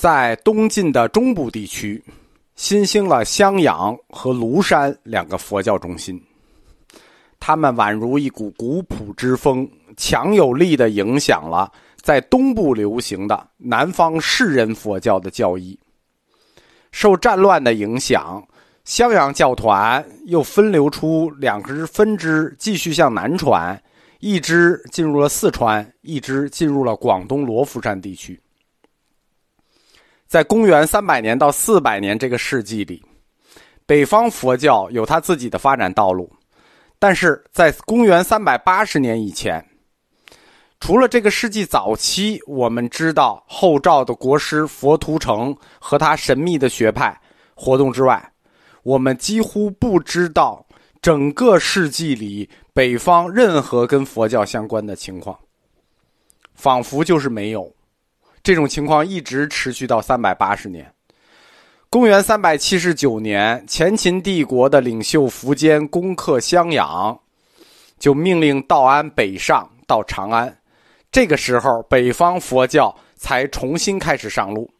在东晋的中部地区，新兴了襄阳和庐山两个佛教中心。他们宛如一股古朴之风，强有力的影响了在东部流行的南方士人佛教的教义。受战乱的影响，襄阳教团又分流出两支分支，继续向南传，一支进入了四川，一支进入了广东罗浮山地区。在公元三百年到四百年这个世纪里，北方佛教有它自己的发展道路。但是在公元三百八十年以前，除了这个世纪早期，我们知道后赵的国师佛图澄和他神秘的学派活动之外，我们几乎不知道整个世纪里北方任何跟佛教相关的情况，仿佛就是没有。这种情况一直持续到三百八十年。公元三百七十九年，前秦帝国的领袖苻坚攻克襄阳，就命令道安北上到长安。这个时候，北方佛教才重新开始上路。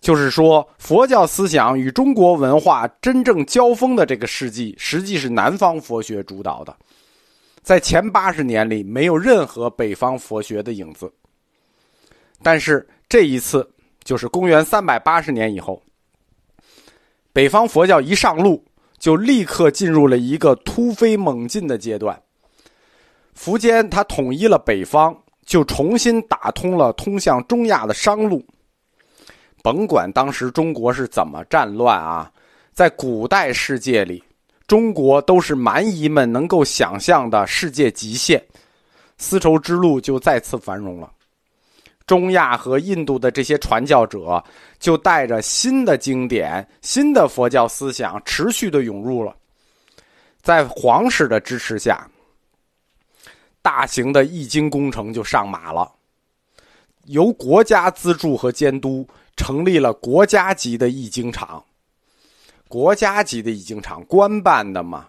就是说，佛教思想与中国文化真正交锋的这个世纪，实际是南方佛学主导的。在前八十年里，没有任何北方佛学的影子。但是这一次，就是公元三百八十年以后。北方佛教一上路，就立刻进入了一个突飞猛进的阶段。苻坚他统一了北方，就重新打通了通向中亚的商路。甭管当时中国是怎么战乱啊，在古代世界里，中国都是蛮夷们能够想象的世界极限。丝绸之路就再次繁荣了。中亚和印度的这些传教者，就带着新的经典、新的佛教思想，持续的涌入了。在皇室的支持下，大型的译经工程就上马了。由国家资助和监督，成立了国家级的译经厂。国家级的译经厂，官办的嘛，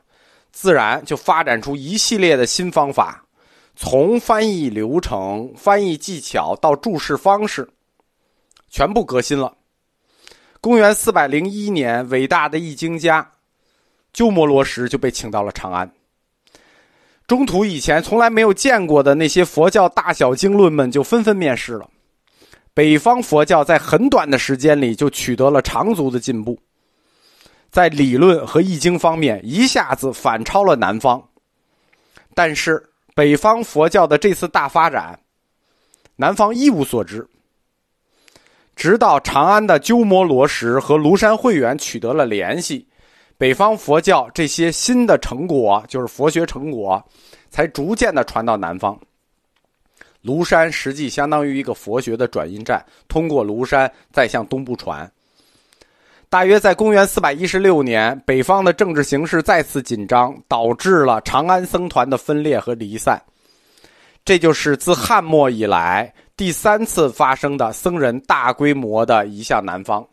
自然就发展出一系列的新方法。从翻译流程、翻译技巧到注释方式，全部革新了。公元四百零一年，伟大的易经家鸠摩罗什就被请到了长安。中途以前从来没有见过的那些佛教大小经论们就纷纷面世了。北方佛教在很短的时间里就取得了长足的进步，在理论和易经方面一下子反超了南方。但是。北方佛教的这次大发展，南方一无所知。直到长安的鸠摩罗什和庐山慧远取得了联系，北方佛教这些新的成果，就是佛学成果，才逐渐的传到南方。庐山实际相当于一个佛学的转运站，通过庐山再向东部传。大约在公元四百一十六年，北方的政治形势再次紧张，导致了长安僧团的分裂和离散。这就是自汉末以来第三次发生的僧人大规模的移向南方。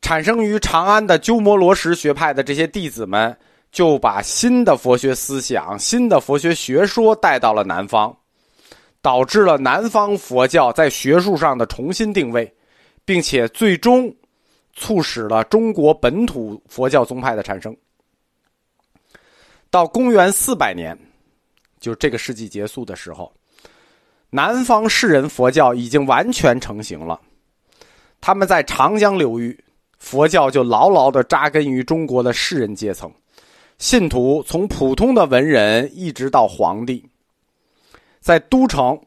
产生于长安的鸠摩罗什学派的这些弟子们，就把新的佛学思想、新的佛学学说带到了南方，导致了南方佛教在学术上的重新定位。并且最终促使了中国本土佛教宗派的产生。到公元四百年，就这个世纪结束的时候，南方士人佛教已经完全成型了。他们在长江流域，佛教就牢牢的扎根于中国的士人阶层，信徒从普通的文人一直到皇帝，在都城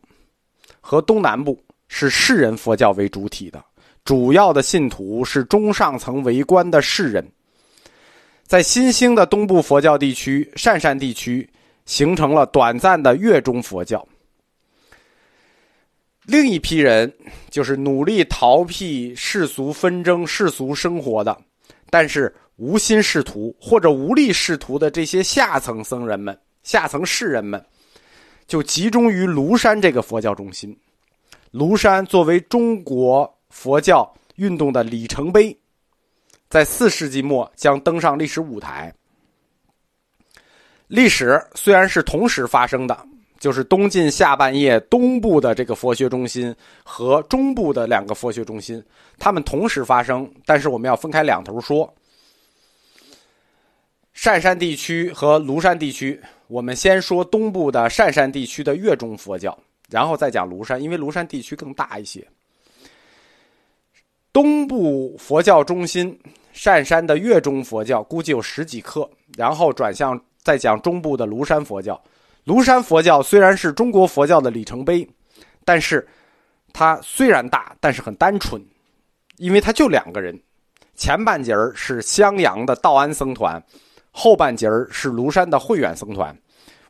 和东南部是士人佛教为主体的。主要的信徒是中上层为官的士人，在新兴的东部佛教地区鄯善地区，形成了短暂的月中佛教。另一批人就是努力逃避世俗纷争、世俗生活的，但是无心仕途或者无力仕途的这些下层僧人们、下层士人们，就集中于庐山这个佛教中心。庐山作为中国。佛教运动的里程碑，在四世纪末将登上历史舞台。历史虽然是同时发生的，就是东晋下半叶东部的这个佛学中心和中部的两个佛学中心，它们同时发生，但是我们要分开两头说。单山地区和庐山地区，我们先说东部的单山地区的越中佛教，然后再讲庐山，因为庐山地区更大一些。东部佛教中心善山的月中佛教估计有十几克，然后转向再讲中部的庐山佛教。庐山佛教虽然是中国佛教的里程碑，但是它虽然大，但是很单纯，因为它就两个人，前半截儿是襄阳的道安僧团。后半截儿是庐山的慧远僧团，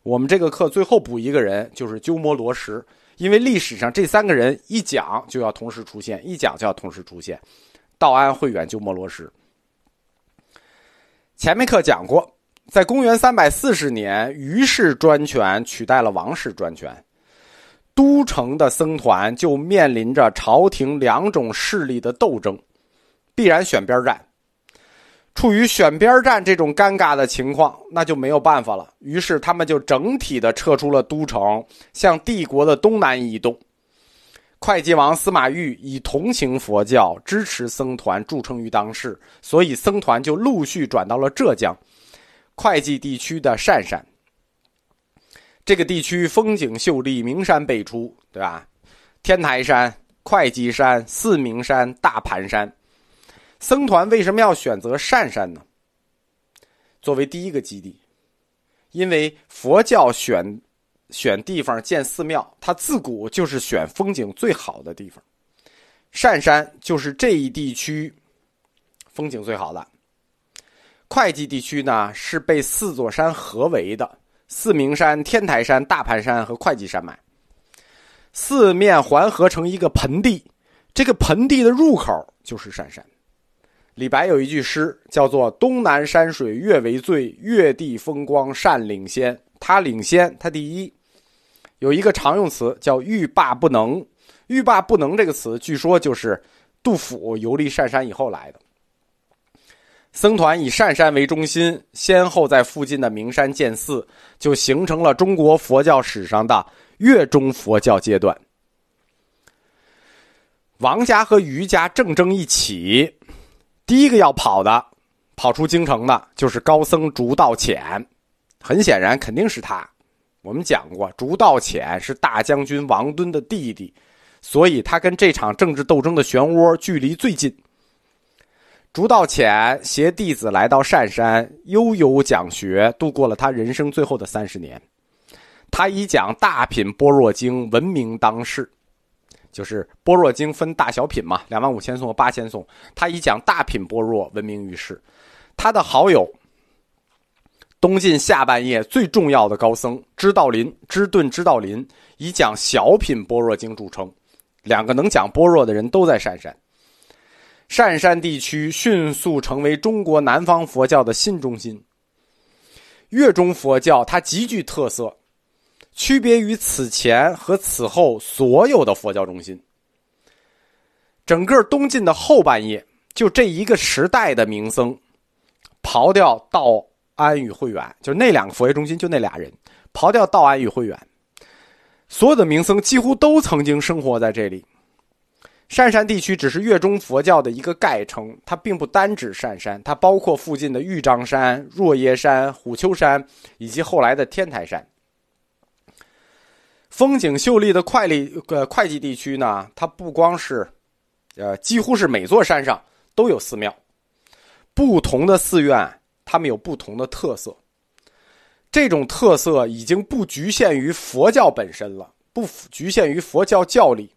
我们这个课最后补一个人，就是鸠摩罗什，因为历史上这三个人一讲就要同时出现，一讲就要同时出现，道安、慧远、鸠摩罗什。前面课讲过，在公元三百四十年，于氏专权取代了王氏专权，都城的僧团就面临着朝廷两种势力的斗争，必然选边站。处于选边站这种尴尬的情况，那就没有办法了。于是他们就整体的撤出了都城，向帝国的东南移动。会稽王司马昱以同情佛教、支持僧团著称于当世，所以僧团就陆续转到了浙江会稽地区的单山。这个地区风景秀丽，名山辈出，对吧？天台山、会稽山、四明山、大盘山。僧团为什么要选择善山呢？作为第一个基地，因为佛教选选地方建寺庙，它自古就是选风景最好的地方。善山就是这一地区风景最好的。会稽地区呢是被四座山合围的：四明山、天台山、大盘山和会稽山脉，四面环合成一个盆地。这个盆地的入口就是善山。李白有一句诗，叫做“东南山水月为最，月地风光善领先”。他领先，他第一。有一个常用词叫“欲罢不能”，“欲罢不能”这个词，据说就是杜甫游历单山以后来的。僧团以单山为中心，先后在附近的名山建寺，就形成了中国佛教史上的月中佛教阶段。王家和余家正争一起。第一个要跑的，跑出京城的，就是高僧竺道潜。很显然，肯定是他。我们讲过，竺道潜是大将军王敦的弟弟，所以他跟这场政治斗争的漩涡距离最近。竺道潜携弟子来到单山，悠悠讲学，度过了他人生最后的三十年。他以讲大品般若经闻名当世。就是般若经分大小品嘛，两万五千颂和八千颂。他以讲大品般若闻名于世。他的好友，东晋下半叶最重要的高僧知道林、知顿知道林，以讲小品般若经著称。两个能讲般若的人都在善山。善山地区迅速成为中国南方佛教的新中心。越中佛教它极具特色。区别于此前和此后所有的佛教中心，整个东晋的后半叶，就这一个时代的名僧，刨掉道安与慧远，就那两个佛学中心，就那俩人，刨掉道安与慧远，所有的名僧几乎都曾经生活在这里。单山地区只是越中佛教的一个概称，它并不单指单山，它包括附近的玉章山、若耶山、虎丘山，以及后来的天台山。风景秀丽的会丽呃会计地区呢，它不光是，呃，几乎是每座山上都有寺庙，不同的寺院，它们有不同的特色。这种特色已经不局限于佛教本身了，不局限于佛教教理，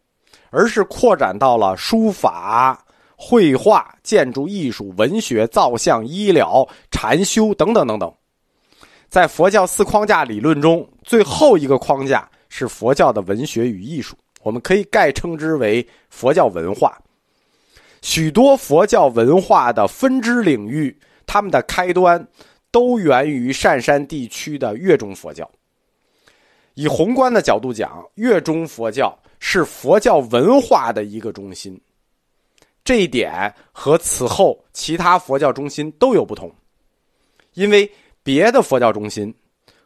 而是扩展到了书法、绘画、建筑艺术、文学、造像、医疗、禅修等等等等。在佛教四框架理论中，最后一个框架。是佛教的文学与艺术，我们可以概称之为佛教文化。许多佛教文化的分支领域，它们的开端都源于单山地区的越中佛教。以宏观的角度讲，越中佛教是佛教文化的一个中心，这一点和此后其他佛教中心都有不同。因为别的佛教中心，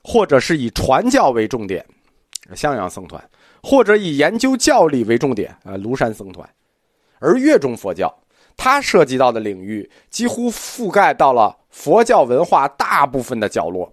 或者是以传教为重点。襄阳僧团，或者以研究教理为重点，呃，庐山僧团。而越中佛教，它涉及到的领域几乎覆盖到了佛教文化大部分的角落。